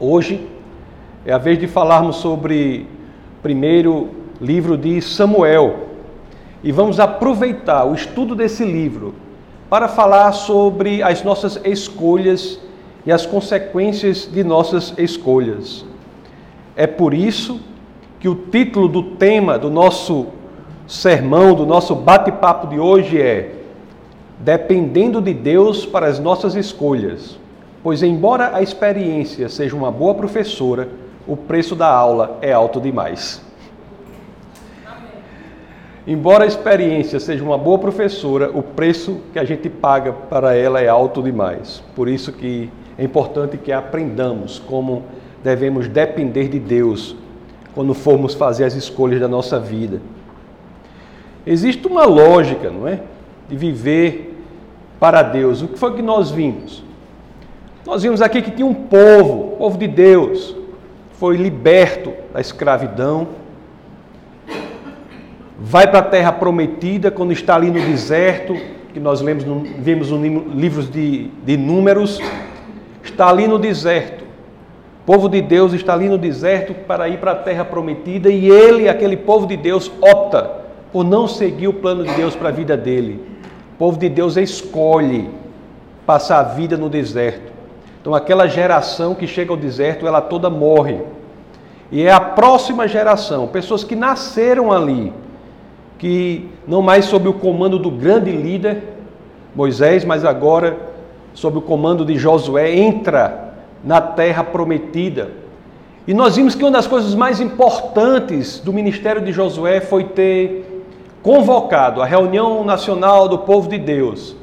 Hoje é a vez de falarmos sobre o primeiro livro de Samuel. E vamos aproveitar o estudo desse livro para falar sobre as nossas escolhas e as consequências de nossas escolhas. É por isso que o título do tema do nosso sermão, do nosso bate-papo de hoje é Dependendo de Deus para as nossas escolhas. Pois, embora a experiência seja uma boa professora, o preço da aula é alto demais. Embora a experiência seja uma boa professora, o preço que a gente paga para ela é alto demais. Por isso que é importante que aprendamos como devemos depender de Deus quando formos fazer as escolhas da nossa vida. Existe uma lógica, não é? De viver para Deus. O que foi que nós vimos? Nós vimos aqui que tinha um povo, povo de Deus, foi liberto da escravidão, vai para a terra prometida quando está ali no deserto, que nós lemos, vimos nos livros de, de Números, está ali no deserto. O povo de Deus está ali no deserto para ir para a terra prometida e ele, aquele povo de Deus, opta por não seguir o plano de Deus para a vida dele. O povo de Deus escolhe passar a vida no deserto. Então, aquela geração que chega ao deserto, ela toda morre. E é a próxima geração, pessoas que nasceram ali, que não mais sob o comando do grande líder Moisés, mas agora sob o comando de Josué, entra na terra prometida. E nós vimos que uma das coisas mais importantes do ministério de Josué foi ter convocado a reunião nacional do povo de Deus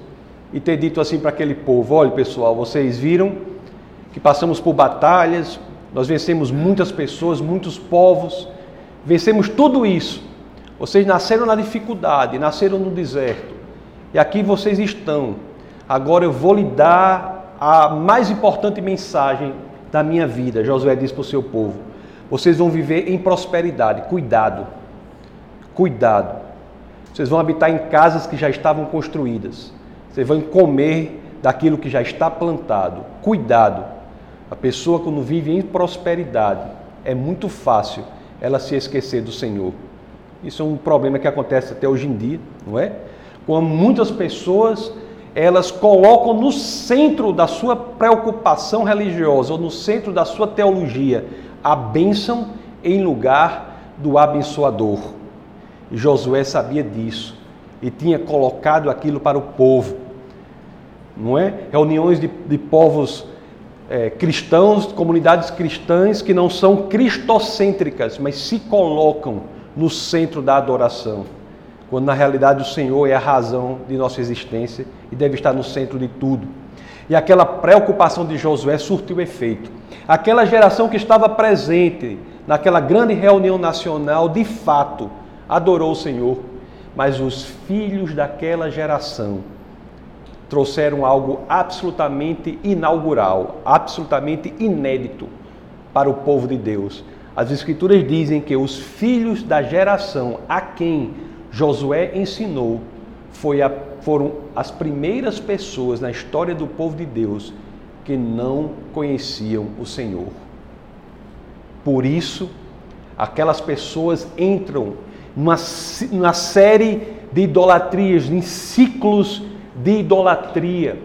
e ter dito assim para aquele povo: olha pessoal, vocês viram que passamos por batalhas, nós vencemos muitas pessoas, muitos povos, vencemos tudo isso. Vocês nasceram na dificuldade, nasceram no deserto, e aqui vocês estão. Agora eu vou lhe dar a mais importante mensagem da minha vida. Josué disse para o seu povo: vocês vão viver em prosperidade. Cuidado, cuidado. Vocês vão habitar em casas que já estavam construídas. Vocês vão comer daquilo que já está plantado. Cuidado. A pessoa, quando vive em prosperidade, é muito fácil ela se esquecer do Senhor. Isso é um problema que acontece até hoje em dia, não é? Quando muitas pessoas elas colocam no centro da sua preocupação religiosa ou no centro da sua teologia a bênção em lugar do abençoador. E Josué sabia disso e tinha colocado aquilo para o povo não é? Reuniões de, de povos é, cristãos, comunidades cristãs que não são cristocêntricas, mas se colocam no centro da adoração, quando na realidade o Senhor é a razão de nossa existência e deve estar no centro de tudo. E aquela preocupação de Josué surtiu efeito. Aquela geração que estava presente naquela grande reunião nacional, de fato, adorou o Senhor, mas os filhos daquela geração trouxeram algo absolutamente inaugural, absolutamente inédito para o povo de Deus. As Escrituras dizem que os filhos da geração a quem Josué ensinou a, foram as primeiras pessoas na história do povo de Deus que não conheciam o Senhor. Por isso, aquelas pessoas entram numa, numa série de idolatrias, em ciclos de idolatria.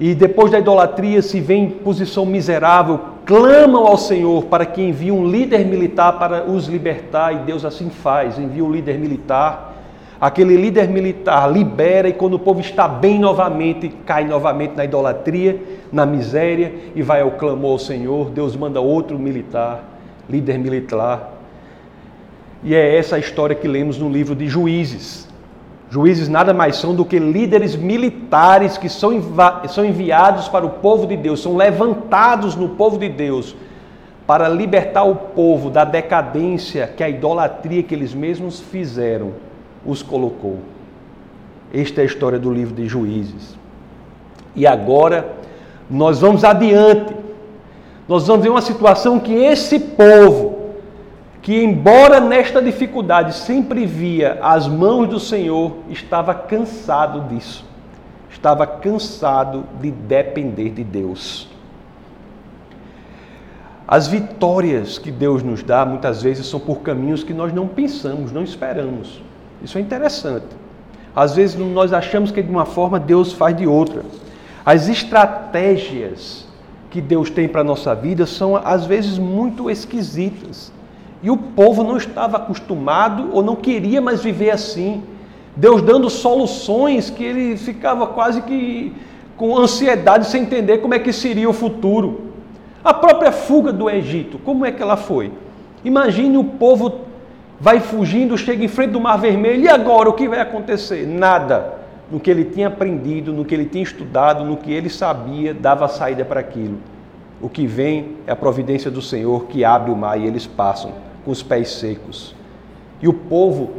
E depois da idolatria se vê em posição miserável, clamam ao Senhor para que envie um líder militar para os libertar, e Deus assim faz, envia um líder militar. Aquele líder militar libera, e quando o povo está bem novamente, cai novamente na idolatria, na miséria, e vai ao clamor ao Senhor. Deus manda outro militar, líder militar. E é essa a história que lemos no livro de Juízes. Juízes nada mais são do que líderes militares que são, são enviados para o povo de Deus, são levantados no povo de Deus para libertar o povo da decadência que a idolatria que eles mesmos fizeram os colocou. Esta é a história do livro de Juízes. E agora nós vamos adiante. Nós vamos ver uma situação que esse povo que, embora nesta dificuldade sempre via as mãos do Senhor, estava cansado disso, estava cansado de depender de Deus. As vitórias que Deus nos dá muitas vezes são por caminhos que nós não pensamos, não esperamos. Isso é interessante. Às vezes nós achamos que de uma forma Deus faz de outra. As estratégias que Deus tem para a nossa vida são às vezes muito esquisitas. E o povo não estava acostumado ou não queria mais viver assim. Deus dando soluções que ele ficava quase que com ansiedade sem entender como é que seria o futuro. A própria fuga do Egito, como é que ela foi? Imagine o povo vai fugindo, chega em frente do Mar Vermelho, e agora o que vai acontecer? Nada. No que ele tinha aprendido, no que ele tinha estudado, no que ele sabia, dava saída para aquilo. O que vem é a providência do Senhor que abre o mar e eles passam com os pés secos. E o povo,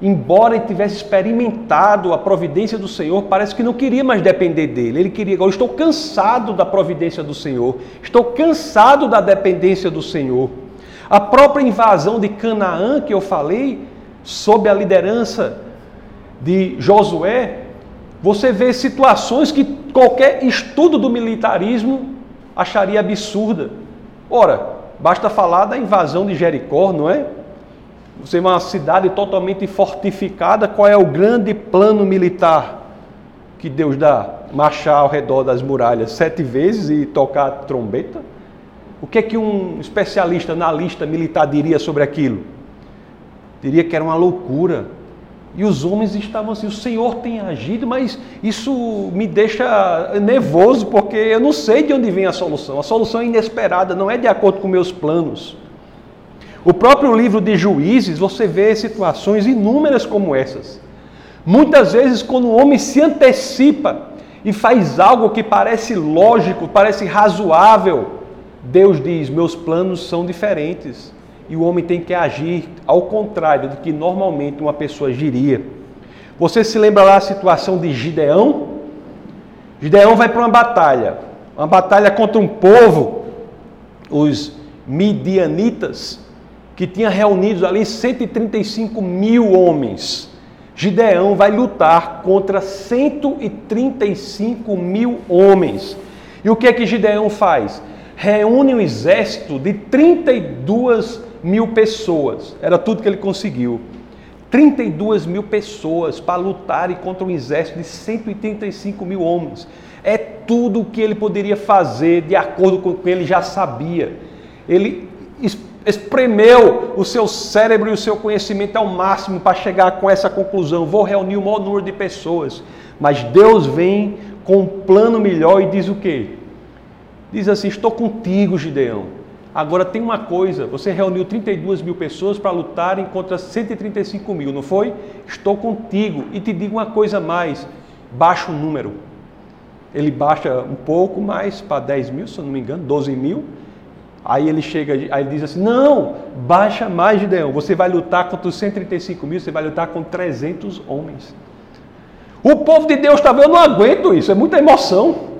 embora ele tivesse experimentado a providência do Senhor, parece que não queria mais depender dele. Ele queria, agora estou cansado da providência do Senhor, estou cansado da dependência do Senhor. A própria invasão de Canaã que eu falei, sob a liderança de Josué, você vê situações que qualquer estudo do militarismo acharia absurda. Ora, basta falar da invasão de Jericó, não é? Você é uma cidade totalmente fortificada, qual é o grande plano militar que Deus dá? Marchar ao redor das muralhas sete vezes e tocar trombeta? O que é que um especialista na lista militar diria sobre aquilo? Diria que era uma loucura. E os homens estavam assim: o Senhor tem agido, mas isso me deixa nervoso, porque eu não sei de onde vem a solução. A solução é inesperada, não é de acordo com meus planos. O próprio livro de Juízes, você vê situações inúmeras como essas. Muitas vezes, quando o homem se antecipa e faz algo que parece lógico, parece razoável, Deus diz: Meus planos são diferentes. E o homem tem que agir ao contrário do que normalmente uma pessoa agiria. Você se lembra lá a situação de Gideão? Gideão vai para uma batalha, uma batalha contra um povo, os midianitas, que tinha reunidos ali 135 mil homens. Gideão vai lutar contra 135 mil homens. E o que é que Gideão faz? reúne um exército de 32 mil pessoas. Era tudo que ele conseguiu. 32 mil pessoas para lutarem contra um exército de 135 mil homens. É tudo o que ele poderia fazer de acordo com o que ele já sabia. Ele espremeu o seu cérebro e o seu conhecimento ao máximo para chegar com essa conclusão. Vou reunir o maior número de pessoas. Mas Deus vem com um plano melhor e diz o quê? diz assim: Estou contigo, Gideão. Agora tem uma coisa: você reuniu 32 mil pessoas para lutarem contra 135 mil, não foi? Estou contigo e te digo uma coisa mais: baixa o número. Ele baixa um pouco mais para 10 mil, se eu não me engano, 12 mil. Aí ele chega, aí ele diz assim: Não, baixa mais, Gideão. Você vai lutar contra os 135 mil, você vai lutar com 300 homens. O povo de Deus está vendo, eu não aguento isso, é muita emoção.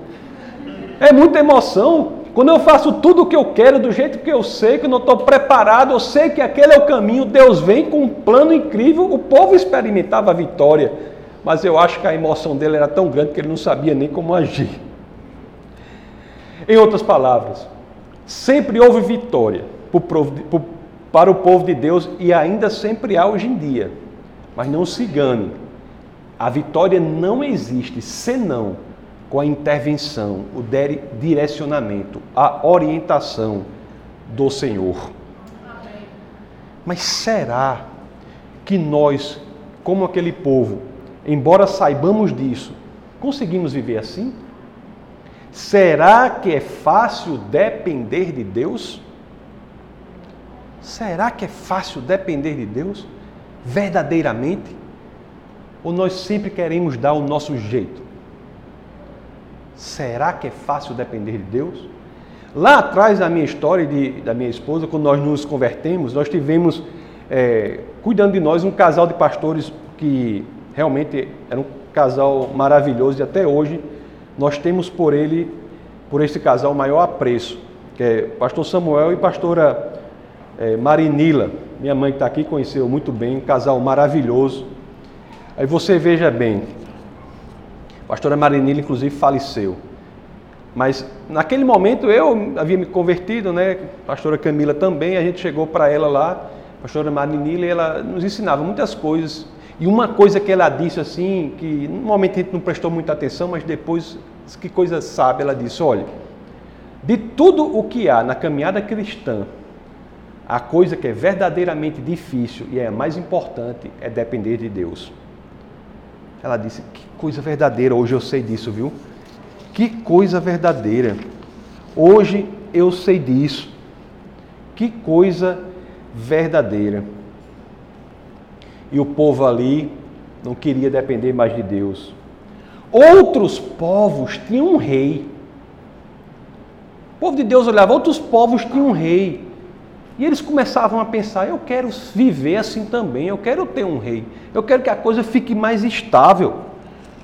É muita emoção. Quando eu faço tudo o que eu quero, do jeito que eu sei, que eu não estou preparado, eu sei que aquele é o caminho, Deus vem com um plano incrível, o povo experimentava a vitória, mas eu acho que a emoção dele era tão grande que ele não sabia nem como agir. Em outras palavras, sempre houve vitória para o povo de Deus e ainda sempre há hoje em dia. Mas não se engane, a vitória não existe senão com a intervenção, o direcionamento, a orientação do Senhor. Mas será que nós, como aquele povo, embora saibamos disso, conseguimos viver assim? Será que é fácil depender de Deus? Será que é fácil depender de Deus? Verdadeiramente? Ou nós sempre queremos dar o nosso jeito? Será que é fácil depender de Deus? Lá atrás, na minha história de, da minha esposa, quando nós nos convertemos, nós tivemos, é, cuidando de nós, um casal de pastores que realmente era um casal maravilhoso e até hoje nós temos por ele, por esse casal, maior apreço, que é pastor Samuel e pastora é, Marinila. Minha mãe que está aqui conheceu muito bem, um casal maravilhoso. Aí você veja bem, pastora Marinila, inclusive, faleceu. Mas naquele momento eu havia me convertido, né? A pastora Camila também, a gente chegou para ela lá, a pastora Marinila, e ela nos ensinava muitas coisas. E uma coisa que ela disse assim, que no momento a gente não prestou muita atenção, mas depois, que coisa sabe, ela disse: olha, de tudo o que há na caminhada cristã, a coisa que é verdadeiramente difícil e é a mais importante é depender de Deus. Ela disse: Que coisa verdadeira, hoje eu sei disso, viu? Que coisa verdadeira. Hoje eu sei disso. Que coisa verdadeira. E o povo ali não queria depender mais de Deus. Outros povos tinham um rei. O povo de Deus olhava, outros povos tinham um rei. E eles começavam a pensar: eu quero viver assim também, eu quero ter um rei, eu quero que a coisa fique mais estável.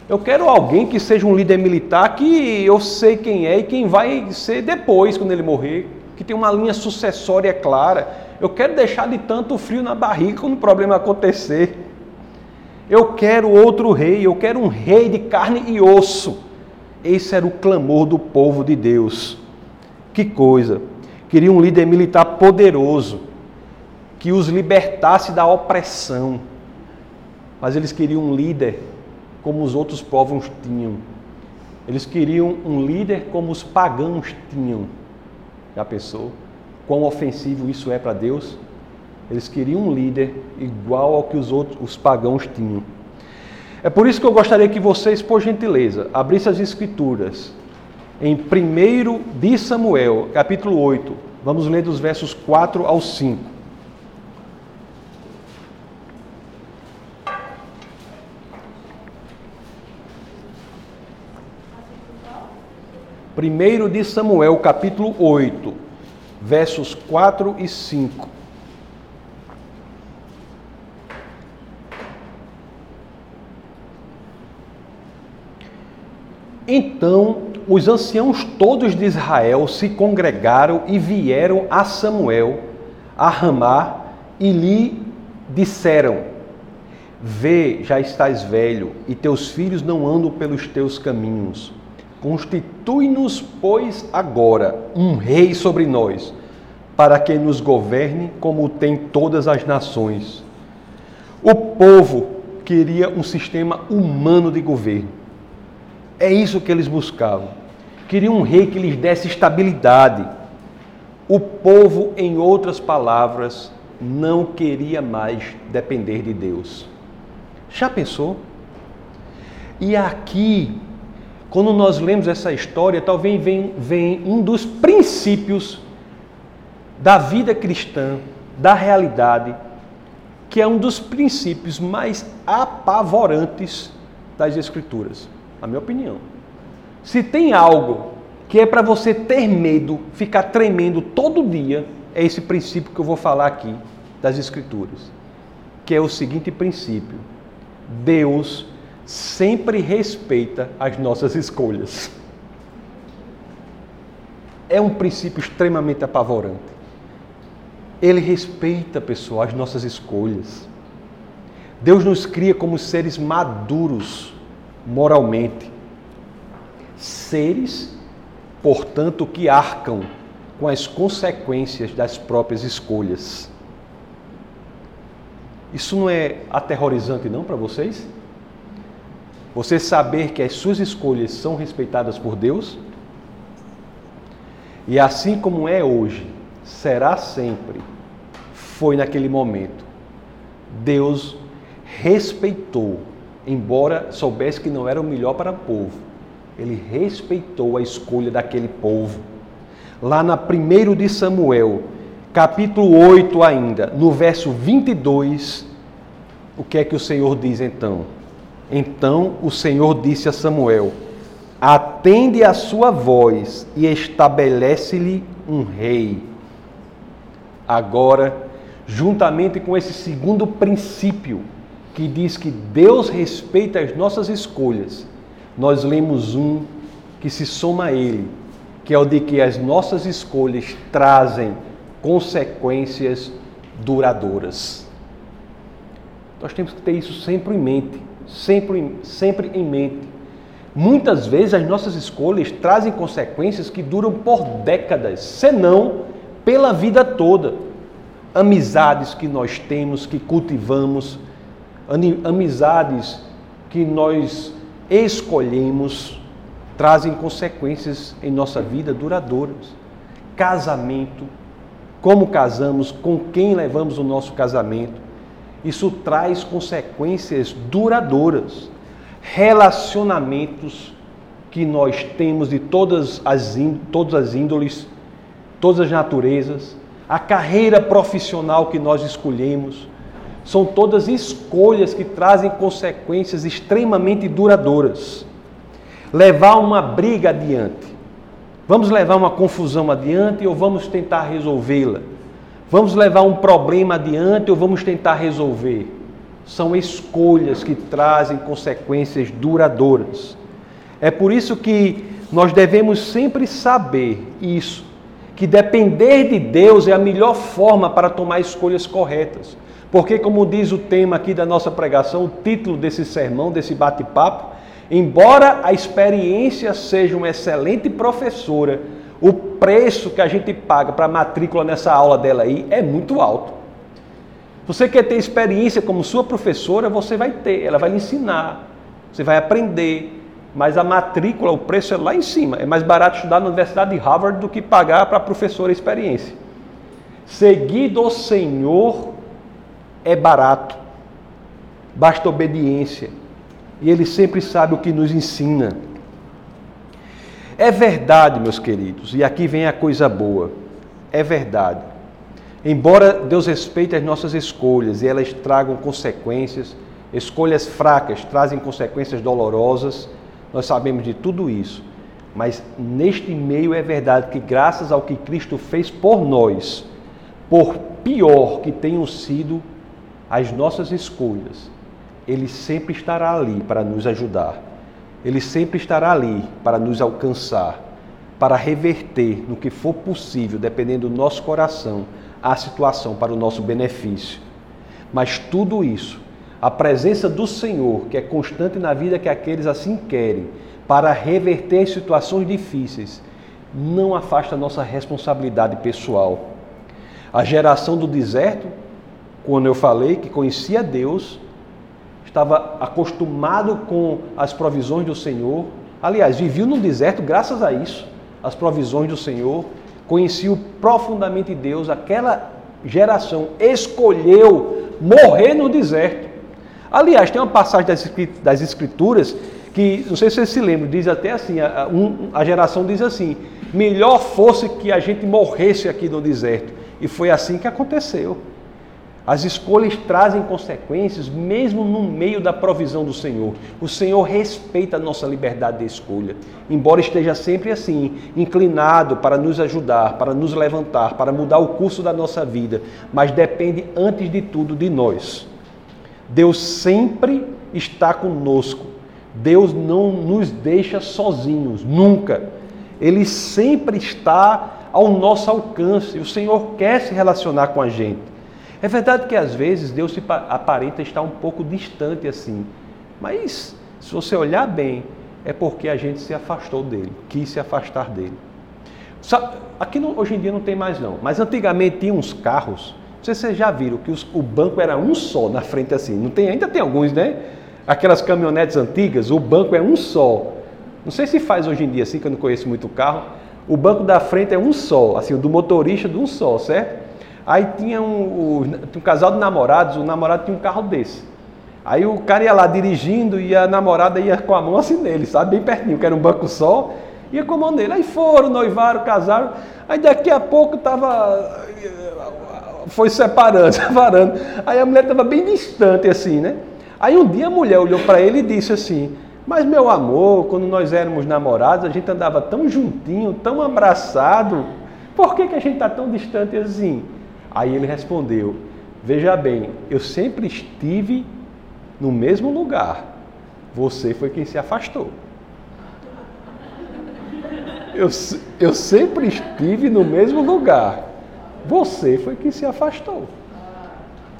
Eu quero alguém que seja um líder militar que eu sei quem é e quem vai ser depois, quando ele morrer, que tem uma linha sucessória clara. Eu quero deixar de tanto frio na barriga quando o problema acontecer. Eu quero outro rei, eu quero um rei de carne e osso. Esse era o clamor do povo de Deus. Que coisa! Queria um líder militar poderoso, que os libertasse da opressão. Mas eles queriam um líder como os outros povos tinham. Eles queriam um líder como os pagãos tinham. Já pensou? Quão ofensivo isso é para Deus? Eles queriam um líder igual ao que os outros, os pagãos tinham. É por isso que eu gostaria que vocês, por gentileza, abrissem as escrituras em 1 de Samuel, capítulo 8. Vamos ler dos versos 4 ao 5. Primeiro de Samuel, capítulo 8, versos 4 e 5. Então os anciãos todos de Israel se congregaram e vieram a Samuel, a Ramá, e lhe disseram: Vê, já estás velho, e teus filhos não andam pelos teus caminhos. Constitui-nos, pois, agora um rei sobre nós, para que nos governe como tem todas as nações. O povo queria um sistema humano de governo. É isso que eles buscavam. Queriam um rei que lhes desse estabilidade. O povo, em outras palavras, não queria mais depender de Deus. Já pensou? E aqui, quando nós lemos essa história, talvez vem, vem um dos princípios da vida cristã, da realidade, que é um dos princípios mais apavorantes das Escrituras, na minha opinião. Se tem algo que é para você ter medo, ficar tremendo todo dia, é esse princípio que eu vou falar aqui das Escrituras, que é o seguinte princípio: Deus sempre respeita as nossas escolhas. É um princípio extremamente apavorante. Ele respeita, pessoal, as nossas escolhas. Deus nos cria como seres maduros moralmente seres, portanto, que arcam com as consequências das próprias escolhas. Isso não é aterrorizante não para vocês? Você saber que as suas escolhas são respeitadas por Deus? E assim como é hoje, será sempre, foi naquele momento. Deus respeitou, embora soubesse que não era o melhor para o povo, ele respeitou a escolha daquele povo. Lá na 1 de Samuel, capítulo 8 ainda, no verso 22, o que é que o Senhor diz então? Então o Senhor disse a Samuel: Atende a sua voz e estabelece-lhe um rei. Agora, juntamente com esse segundo princípio, que diz que Deus respeita as nossas escolhas, nós lemos um que se soma a ele, que é o de que as nossas escolhas trazem consequências duradouras. Nós temos que ter isso sempre em mente, sempre, sempre em mente. Muitas vezes as nossas escolhas trazem consequências que duram por décadas, senão pela vida toda. Amizades que nós temos, que cultivamos, amizades que nós escolhemos, trazem consequências em nossa vida duradouras. Casamento, como casamos, com quem levamos o nosso casamento, isso traz consequências duradouras. Relacionamentos que nós temos de todas as, todas as índoles, todas as naturezas, a carreira profissional que nós escolhemos, são todas escolhas que trazem consequências extremamente duradouras. Levar uma briga adiante. Vamos levar uma confusão adiante ou vamos tentar resolvê-la? Vamos levar um problema adiante ou vamos tentar resolver? São escolhas que trazem consequências duradouras. É por isso que nós devemos sempre saber isso, que depender de Deus é a melhor forma para tomar escolhas corretas. Porque, como diz o tema aqui da nossa pregação, o título desse sermão, desse bate-papo, embora a experiência seja uma excelente professora, o preço que a gente paga para a matrícula nessa aula dela aí é muito alto. Você quer ter experiência como sua professora, você vai ter, ela vai lhe ensinar, você vai aprender, mas a matrícula, o preço é lá em cima. É mais barato estudar na Universidade de Harvard do que pagar para a professora experiência. Seguir do Senhor é barato, basta obediência, e Ele sempre sabe o que nos ensina. É verdade, meus queridos, e aqui vem a coisa boa. É verdade. Embora Deus respeite as nossas escolhas e elas tragam consequências, escolhas fracas trazem consequências dolorosas, nós sabemos de tudo isso. Mas neste meio é verdade que, graças ao que Cristo fez por nós, por pior que tenham sido as nossas escolhas, Ele sempre estará ali para nos ajudar. Ele sempre estará ali para nos alcançar, para reverter no que for possível, dependendo do nosso coração, a situação para o nosso benefício. Mas tudo isso, a presença do Senhor, que é constante na vida que aqueles assim querem, para reverter situações difíceis, não afasta a nossa responsabilidade pessoal. A geração do deserto, quando eu falei que conhecia Deus, estava acostumado com as provisões do Senhor. Aliás, vivia no deserto graças a isso, as provisões do Senhor. Conhecia profundamente Deus. Aquela geração escolheu morrer no deserto. Aliás, tem uma passagem das Escrituras que, não sei se vocês se lembram, diz até assim: a, a geração diz assim: melhor fosse que a gente morresse aqui no deserto. E foi assim que aconteceu. As escolhas trazem consequências mesmo no meio da provisão do Senhor. O Senhor respeita a nossa liberdade de escolha, embora esteja sempre assim, inclinado para nos ajudar, para nos levantar, para mudar o curso da nossa vida, mas depende antes de tudo de nós. Deus sempre está conosco. Deus não nos deixa sozinhos, nunca. Ele sempre está ao nosso alcance. O Senhor quer se relacionar com a gente. É verdade que às vezes Deus se aparenta estar um pouco distante assim, mas se você olhar bem, é porque a gente se afastou dele, quis se afastar dele. Aqui no, hoje em dia não tem mais não, mas antigamente tinha uns carros, não sei se vocês já viram que os, o banco era um só na frente assim, não tem, ainda tem alguns, né? Aquelas caminhonetes antigas, o banco é um só. Não sei se faz hoje em dia assim, que eu não conheço muito carro. O banco da frente é um só, assim, o do motorista de um só, certo? Aí tinha um, um, casal de namorados, o namorado tinha um carro desse. Aí o cara ia lá dirigindo e a namorada ia com a mão assim nele, sabe? Bem pertinho, que era um banco só, ia com a mão nele. Aí foram, noivaram, casaram. Aí daqui a pouco tava. Foi separando, separando. Aí a mulher estava bem distante assim, né? Aí um dia a mulher olhou para ele e disse assim: Mas meu amor, quando nós éramos namorados, a gente andava tão juntinho, tão abraçado. Por que, que a gente está tão distante assim? Aí ele respondeu: Veja bem, eu sempre estive no mesmo lugar. Você foi quem se afastou. Eu, eu sempre estive no mesmo lugar. Você foi quem se afastou.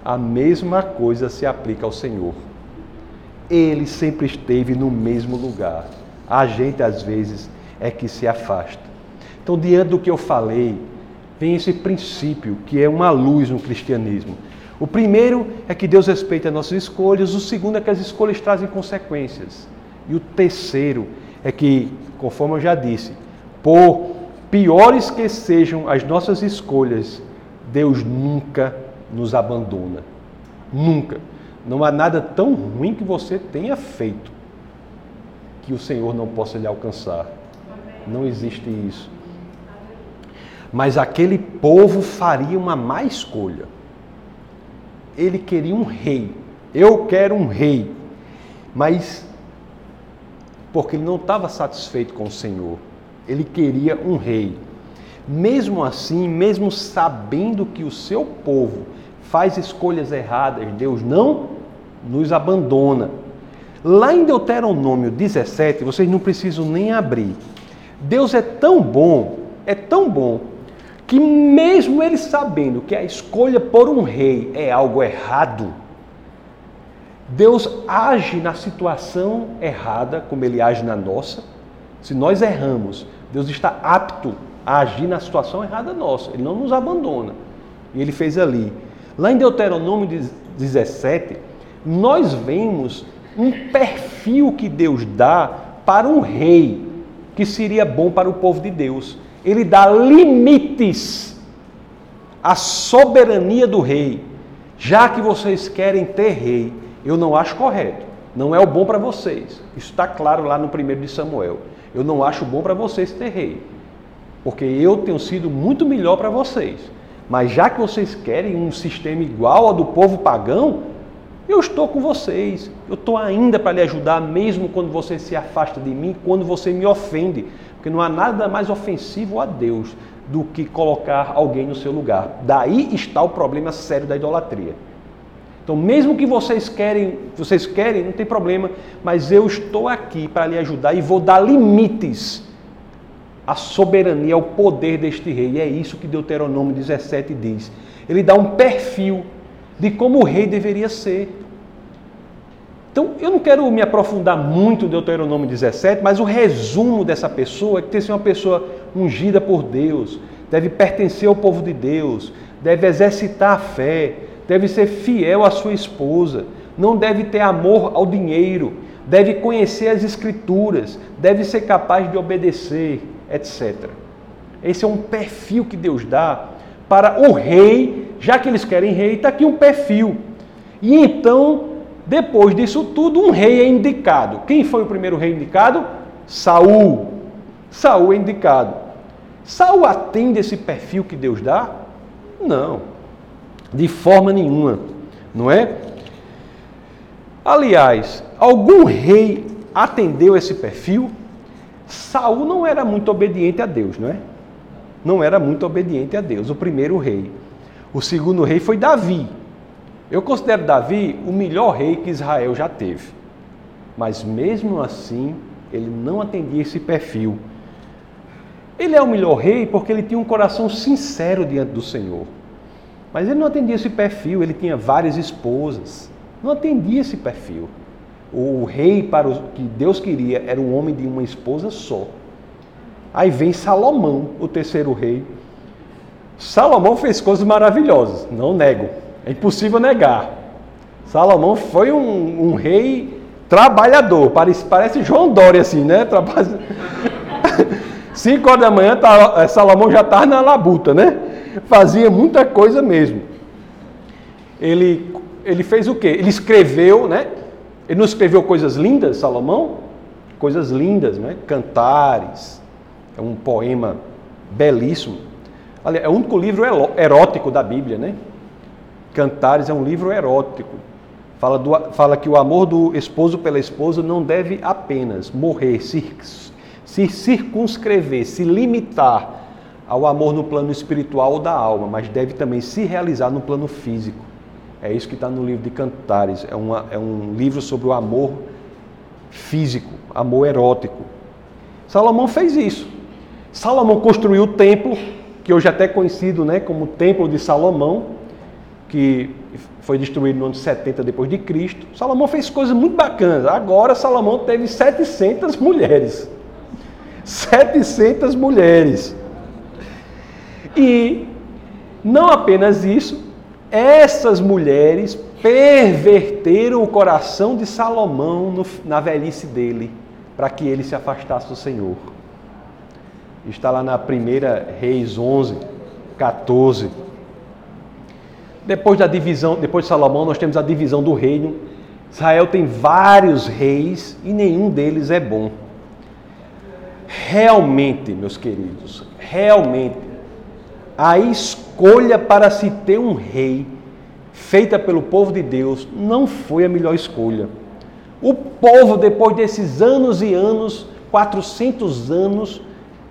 A mesma coisa se aplica ao Senhor. Ele sempre esteve no mesmo lugar. A gente, às vezes, é que se afasta. Então, diante do que eu falei, vem esse princípio que é uma luz no cristianismo. O primeiro é que Deus respeita as nossas escolhas, o segundo é que as escolhas trazem consequências. E o terceiro é que, conforme eu já disse, por piores que sejam as nossas escolhas, Deus nunca nos abandona. Nunca. Não há nada tão ruim que você tenha feito que o Senhor não possa lhe alcançar. Não existe isso. Mas aquele povo faria uma má escolha. Ele queria um rei. Eu quero um rei. Mas porque ele não estava satisfeito com o Senhor. Ele queria um rei. Mesmo assim, mesmo sabendo que o seu povo faz escolhas erradas, Deus não nos abandona. Lá em Deuteronômio 17, vocês não precisam nem abrir. Deus é tão bom, é tão bom, que mesmo ele sabendo que a escolha por um rei é algo errado, Deus age na situação errada, como ele age na nossa. Se nós erramos, Deus está apto a agir na situação errada nossa. Ele não nos abandona. E ele fez ali. Lá em Deuteronômio 17, nós vemos um perfil que Deus dá para um rei que seria bom para o povo de Deus. Ele dá limites à soberania do rei. Já que vocês querem ter rei, eu não acho correto. Não é o bom para vocês. Isso está claro lá no primeiro de Samuel. Eu não acho bom para vocês ter rei. Porque eu tenho sido muito melhor para vocês. Mas já que vocês querem um sistema igual ao do povo pagão, eu estou com vocês. Eu estou ainda para lhe ajudar, mesmo quando você se afasta de mim, quando você me ofende. Porque não há nada mais ofensivo a Deus do que colocar alguém no seu lugar. Daí está o problema sério da idolatria. Então, mesmo que vocês querem, vocês querem, não tem problema, mas eu estou aqui para lhe ajudar e vou dar limites à soberania, ao poder deste rei. E é isso que Deuteronômio 17 diz. Ele dá um perfil de como o rei deveria ser. Então, eu não quero me aprofundar muito em Deuteronômio 17, mas o resumo dessa pessoa é que tem que ser uma pessoa ungida por Deus, deve pertencer ao povo de Deus, deve exercitar a fé, deve ser fiel à sua esposa, não deve ter amor ao dinheiro, deve conhecer as Escrituras, deve ser capaz de obedecer, etc. Esse é um perfil que Deus dá para o rei, já que eles querem rei, está aqui um perfil. E então, depois disso tudo, um rei é indicado. Quem foi o primeiro rei indicado? Saul. Saul é indicado. Saul atende esse perfil que Deus dá? Não. De forma nenhuma, não é? Aliás, algum rei atendeu esse perfil? Saul não era muito obediente a Deus, não é? Não era muito obediente a Deus, o primeiro rei. O segundo rei foi Davi. Eu considero Davi o melhor rei que Israel já teve. Mas mesmo assim, ele não atendia esse perfil. Ele é o melhor rei porque ele tinha um coração sincero diante do Senhor. Mas ele não atendia esse perfil, ele tinha várias esposas. Não atendia esse perfil. O rei para o que Deus queria era um homem de uma esposa só. Aí vem Salomão, o terceiro rei. Salomão fez coisas maravilhosas, não nego. É impossível negar. Salomão foi um, um rei trabalhador, parece, parece João Dória assim, né? Trabalha... Cinco horas da manhã, tá, Salomão já estava na labuta, né? fazia muita coisa mesmo. Ele, ele fez o quê? Ele escreveu, né? Ele não escreveu coisas lindas, Salomão? Coisas lindas, né? Cantares. É um poema belíssimo. É o único livro erótico da Bíblia, né? Cantares é um livro erótico. Fala, do, fala que o amor do esposo pela esposa não deve apenas morrer, se, se circunscrever, se limitar ao amor no plano espiritual da alma, mas deve também se realizar no plano físico. É isso que está no livro de Cantares. É, uma, é um livro sobre o amor físico, amor erótico. Salomão fez isso. Salomão construiu o templo, que hoje é até conhecido né, como Templo de Salomão. Que foi destruído no ano 70 depois de Cristo. Salomão fez coisas muito bacanas. Agora Salomão teve 700 mulheres. 700 mulheres. E não apenas isso, essas mulheres perverteram o coração de Salomão no, na velhice dele, para que ele se afastasse do Senhor. Está lá na primeira Reis 11, 14. Depois da divisão, depois de Salomão, nós temos a divisão do reino. Israel tem vários reis e nenhum deles é bom. Realmente, meus queridos, realmente, a escolha para se ter um rei feita pelo povo de Deus não foi a melhor escolha. O povo, depois desses anos e anos, 400 anos,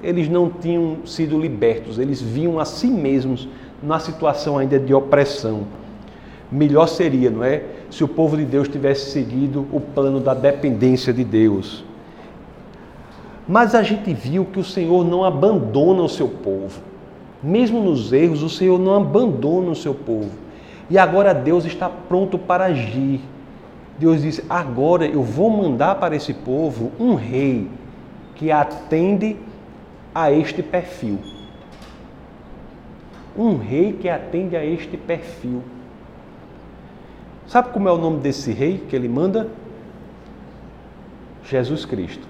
eles não tinham sido libertos, eles viam a si mesmos na situação ainda de opressão. Melhor seria, não é? Se o povo de Deus tivesse seguido o plano da dependência de Deus. Mas a gente viu que o Senhor não abandona o seu povo. Mesmo nos erros, o Senhor não abandona o seu povo. E agora Deus está pronto para agir. Deus diz: agora eu vou mandar para esse povo um rei que atende a este perfil um rei que atende a este perfil. Sabe como é o nome desse rei que ele manda? Jesus Cristo.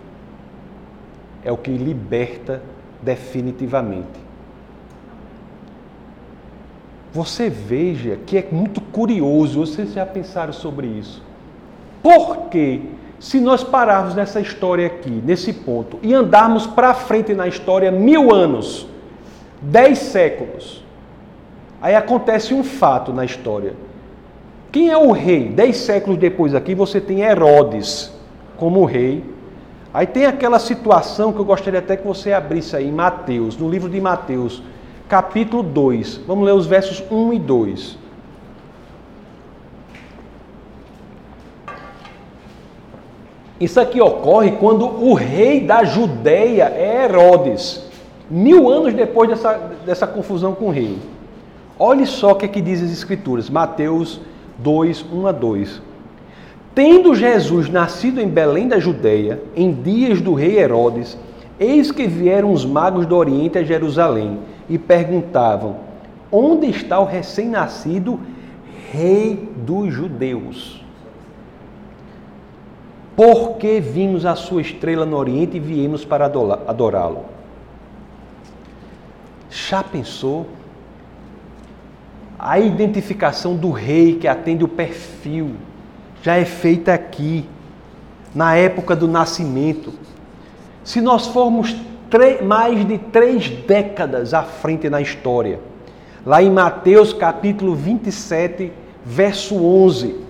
É o que liberta definitivamente. Você veja que é muito curioso, vocês já pensaram sobre isso. Por que, se nós pararmos nessa história aqui, nesse ponto, e andarmos para frente na história mil anos, dez séculos, Aí acontece um fato na história. Quem é o rei? Dez séculos depois aqui você tem Herodes como rei. Aí tem aquela situação que eu gostaria até que você abrisse aí, Mateus, no livro de Mateus, capítulo 2. Vamos ler os versos 1 e 2. Isso aqui ocorre quando o rei da Judéia é Herodes, mil anos depois dessa, dessa confusão com o rei. Olhe só o que, é que diz as Escrituras, Mateus 2, 1 a 2. Tendo Jesus nascido em Belém da Judéia, em dias do rei Herodes, eis que vieram os magos do Oriente a Jerusalém e perguntavam: Onde está o recém-nascido rei dos judeus? Porque vimos a sua estrela no Oriente e viemos para adorá-lo. Já pensou? A identificação do rei que atende o perfil já é feita aqui, na época do nascimento. Se nós formos mais de três décadas à frente na história, lá em Mateus capítulo 27, verso 11.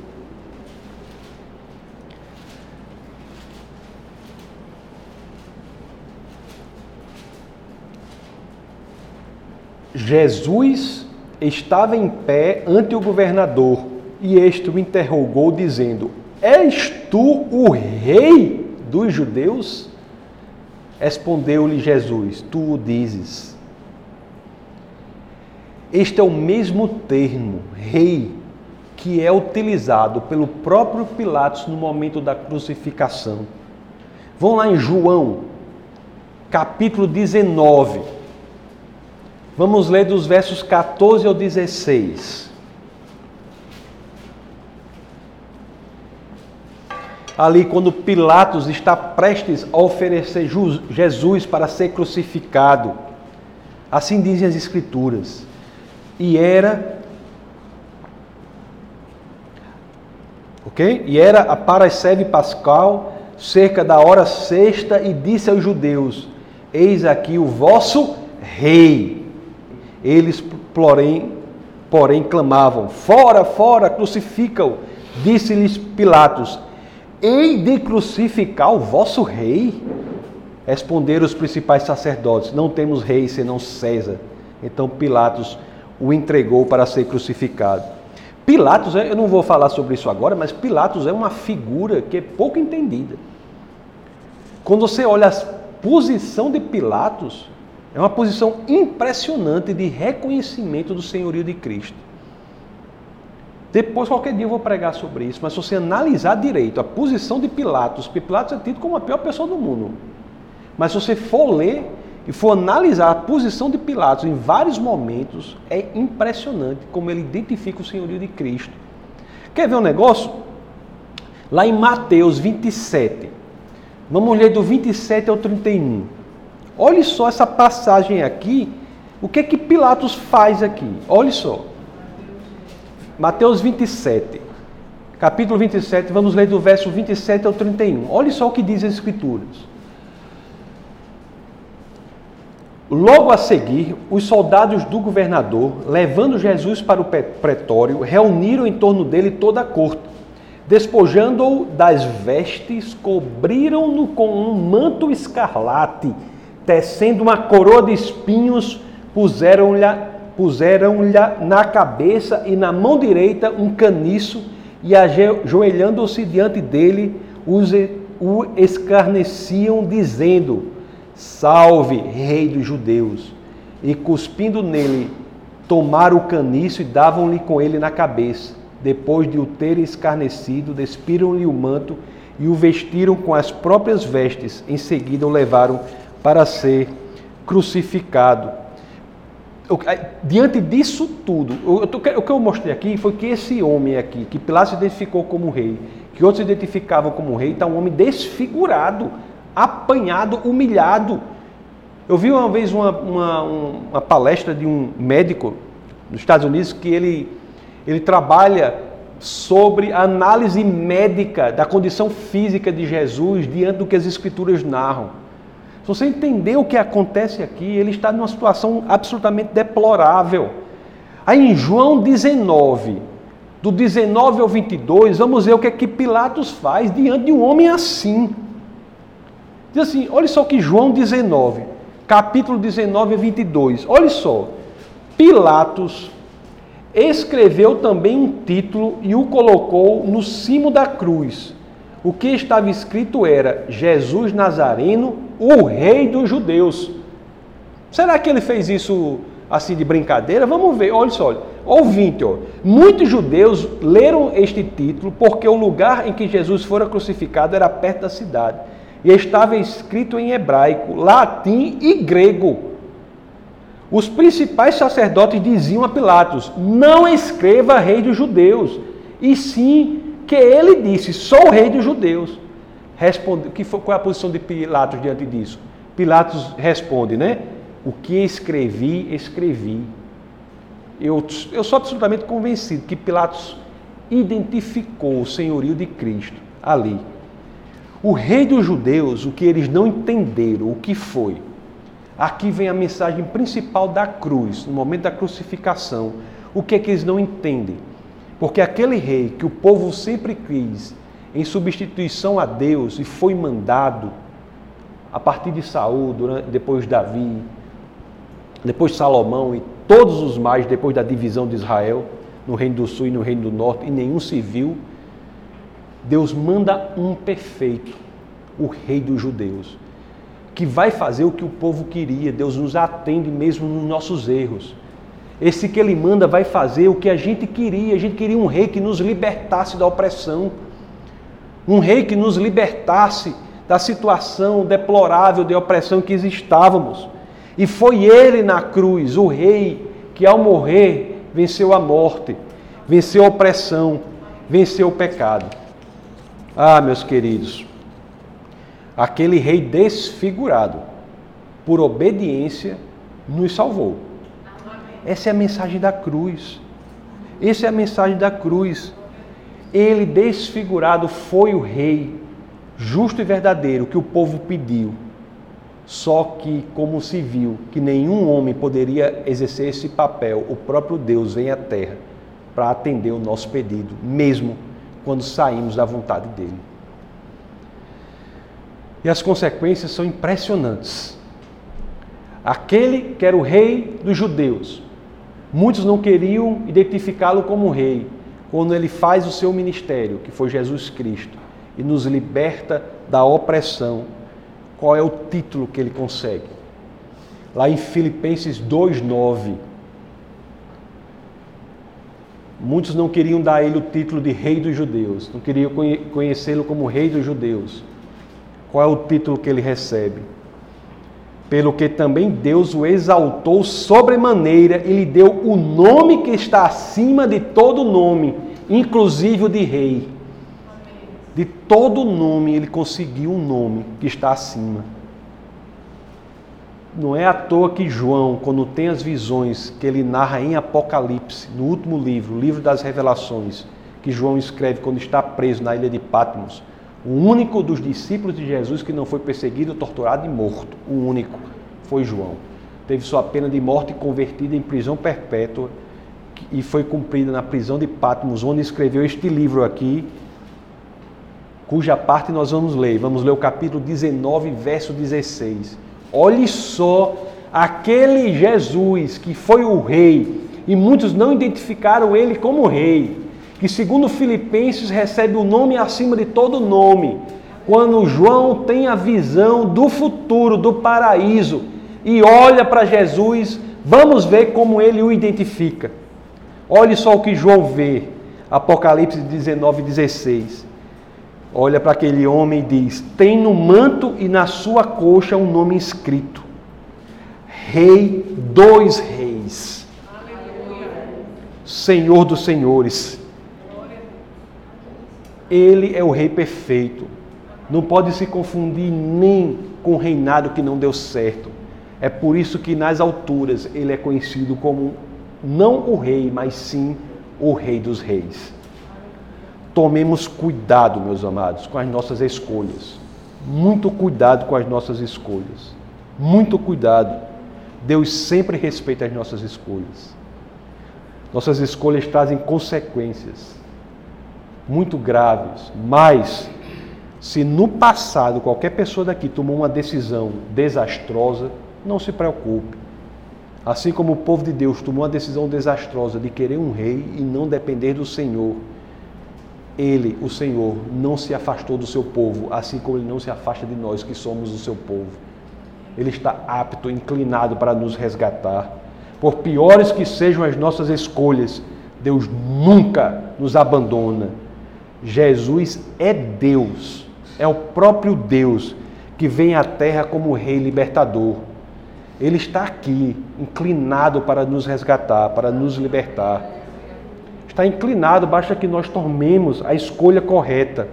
Jesus estava em pé ante o governador e este o interrogou, dizendo: És tu o rei dos judeus? Respondeu-lhe Jesus: Tu o dizes. Este é o mesmo termo, rei, que é utilizado pelo próprio Pilatos no momento da crucificação. Vão lá em João, capítulo 19. Vamos ler dos versos 14 ao 16. Ali, quando Pilatos está prestes a oferecer Jesus para ser crucificado, assim dizem as Escrituras. E era. Ok? E era a sede pascal, cerca da hora sexta, e disse aos judeus: Eis aqui o vosso rei. Eles, porém, porém clamavam: Fora, fora, crucifica-o. Disse-lhes Pilatos: Hei de crucificar o vosso rei? Responderam os principais sacerdotes: Não temos rei senão César. Então Pilatos o entregou para ser crucificado. Pilatos, eu não vou falar sobre isso agora, mas Pilatos é uma figura que é pouco entendida. Quando você olha a posição de Pilatos, é uma posição impressionante de reconhecimento do senhorio de Cristo. Depois, qualquer dia, eu vou pregar sobre isso, mas se você analisar direito a posição de Pilatos, Pilatos é tido como a pior pessoa do mundo. Mas se você for ler e for analisar a posição de Pilatos em vários momentos, é impressionante como ele identifica o senhorio de Cristo. Quer ver um negócio? Lá em Mateus 27, vamos ler do 27 ao 31. Olhe só essa passagem aqui, o que é que Pilatos faz aqui? Olhe só. Mateus 27, capítulo 27, vamos ler do verso 27 ao 31. Olhe só o que diz as Escrituras. Logo a seguir, os soldados do governador, levando Jesus para o pretório, reuniram em torno dele toda a corte. Despojando-o das vestes, cobriram-no com um manto escarlate, tecendo uma coroa de espinhos, puseram-lhe puseram-lhe na cabeça e na mão direita um caniço, e ajoelhando-se diante dele, os, o escarneciam, dizendo: Salve, Rei dos Judeus! E cuspindo nele, tomaram o caniço e davam-lhe com ele na cabeça. Depois de o terem escarnecido, despiram-lhe o manto e o vestiram com as próprias vestes. Em seguida o levaram para ser crucificado diante disso tudo, o que eu mostrei aqui foi que esse homem aqui, que Pilatos identificou como rei, que outros identificavam como rei, está um homem desfigurado, apanhado, humilhado. Eu vi uma vez uma, uma, uma palestra de um médico nos Estados Unidos que ele, ele trabalha sobre a análise médica da condição física de Jesus diante do que as Escrituras narram. Se você entender o que acontece aqui, ele está numa situação absolutamente deplorável. Aí em João 19, do 19 ao 22, vamos ver o que é que Pilatos faz diante de um homem assim. Diz assim, olha só que João 19, capítulo 19 a 22, olha só. Pilatos escreveu também um título e o colocou no cimo da cruz. O que estava escrito era Jesus Nazareno, o rei dos judeus. Será que ele fez isso assim de brincadeira? Vamos ver, olha só, ouvinte, ó. muitos judeus leram este título porque o lugar em que Jesus fora crucificado era perto da cidade e estava escrito em hebraico, latim e grego. Os principais sacerdotes diziam a Pilatos: Não escreva rei dos judeus, e sim que ele disse: Sou o rei dos judeus responde, que foi, qual é a posição de Pilatos diante disso? Pilatos responde, né? O que escrevi, escrevi. Eu, eu sou absolutamente convencido que Pilatos identificou o senhorio de Cristo ali. O rei dos judeus, o que eles não entenderam, o que foi. Aqui vem a mensagem principal da cruz, no momento da crucificação. O que é que eles não entendem? Porque aquele rei que o povo sempre quis, em substituição a Deus e foi mandado a partir de Saul, durante, depois Davi, depois Salomão e todos os mais depois da divisão de Israel no reino do sul e no reino do norte e nenhum se viu. Deus manda um perfeito, o rei dos judeus, que vai fazer o que o povo queria. Deus nos atende mesmo nos nossos erros. Esse que ele manda vai fazer o que a gente queria. A gente queria um rei que nos libertasse da opressão um rei que nos libertasse da situação deplorável de opressão que estávamos. E foi ele na cruz, o rei, que ao morrer venceu a morte, venceu a opressão, venceu o pecado. Ah, meus queridos, aquele rei desfigurado, por obediência, nos salvou. Essa é a mensagem da cruz. Essa é a mensagem da cruz. Ele desfigurado foi o rei, justo e verdadeiro, que o povo pediu. Só que, como se viu que nenhum homem poderia exercer esse papel, o próprio Deus vem à terra para atender o nosso pedido, mesmo quando saímos da vontade dele. E as consequências são impressionantes. Aquele que era o rei dos judeus, muitos não queriam identificá-lo como rei, quando ele faz o seu ministério, que foi Jesus Cristo, e nos liberta da opressão, qual é o título que ele consegue? Lá em Filipenses 2:9. Muitos não queriam dar a ele o título de rei dos judeus, não queriam conhecê-lo como rei dos judeus. Qual é o título que ele recebe? Pelo que também Deus o exaltou sobremaneira e lhe deu o nome que está acima de todo nome, inclusive o de rei. De todo nome ele conseguiu um nome que está acima. Não é à toa que João, quando tem as visões que ele narra em Apocalipse, no último livro, o livro das revelações, que João escreve quando está preso na ilha de Patmos, o único dos discípulos de Jesus que não foi perseguido, torturado e morto, o único, foi João. Teve sua pena de morte convertida em prisão perpétua e foi cumprida na prisão de Patmos, onde escreveu este livro aqui, cuja parte nós vamos ler. Vamos ler o capítulo 19, verso 16 Olhe só aquele Jesus que foi o rei, e muitos não identificaram ele como rei, que segundo Filipenses recebe o nome acima de todo nome. Quando João tem a visão do futuro, do paraíso, e olha para Jesus, vamos ver como ele o identifica. Olhe só o que João vê, Apocalipse 19, 16 olha para aquele homem e diz: Tem no manto e na sua coxa um nome escrito: Rei dos Reis, Senhor dos Senhores. Ele é o Rei perfeito. Não pode se confundir nem com o reinado que não deu certo. É por isso que nas alturas ele é conhecido como não o Rei, mas sim o Rei dos Reis. Tomemos cuidado, meus amados, com as nossas escolhas. Muito cuidado com as nossas escolhas. Muito cuidado. Deus sempre respeita as nossas escolhas. Nossas escolhas trazem consequências muito graves, mas se no passado qualquer pessoa daqui tomou uma decisão desastrosa, não se preocupe. Assim como o povo de Deus tomou uma decisão desastrosa de querer um rei e não depender do Senhor, ele, o Senhor, não se afastou do seu povo, assim como ele não se afasta de nós que somos o seu povo. Ele está apto, inclinado para nos resgatar. Por piores que sejam as nossas escolhas, Deus nunca nos abandona. Jesus é Deus, é o próprio Deus que vem à terra como Rei libertador. Ele está aqui, inclinado para nos resgatar, para nos libertar está inclinado, basta que nós tomemos a escolha correta.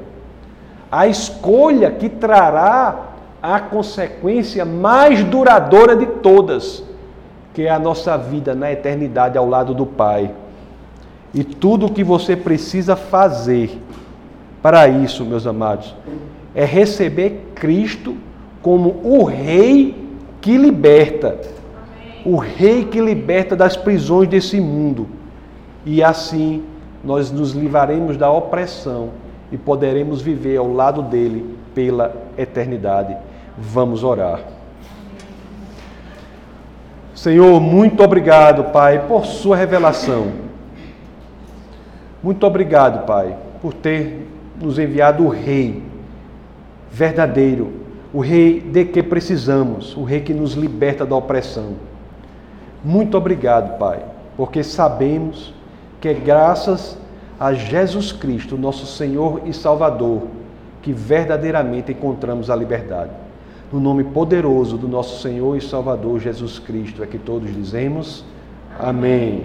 A escolha que trará a consequência mais duradoura de todas, que é a nossa vida na eternidade ao lado do Pai. E tudo o que você precisa fazer para isso, meus amados, é receber Cristo como o Rei que liberta, o Rei que liberta das prisões desse mundo e assim nós nos livraremos da opressão e poderemos viver ao lado dele pela eternidade. Vamos orar. Senhor, muito obrigado, Pai, por Sua revelação. Muito obrigado, Pai, por ter nos enviado o Rei verdadeiro, o Rei de que precisamos, o Rei que nos liberta da opressão. Muito obrigado, Pai, porque sabemos que é graças a Jesus Cristo, nosso Senhor e Salvador, que verdadeiramente encontramos a liberdade. No nome poderoso do nosso Senhor e Salvador Jesus Cristo é que todos dizemos amém.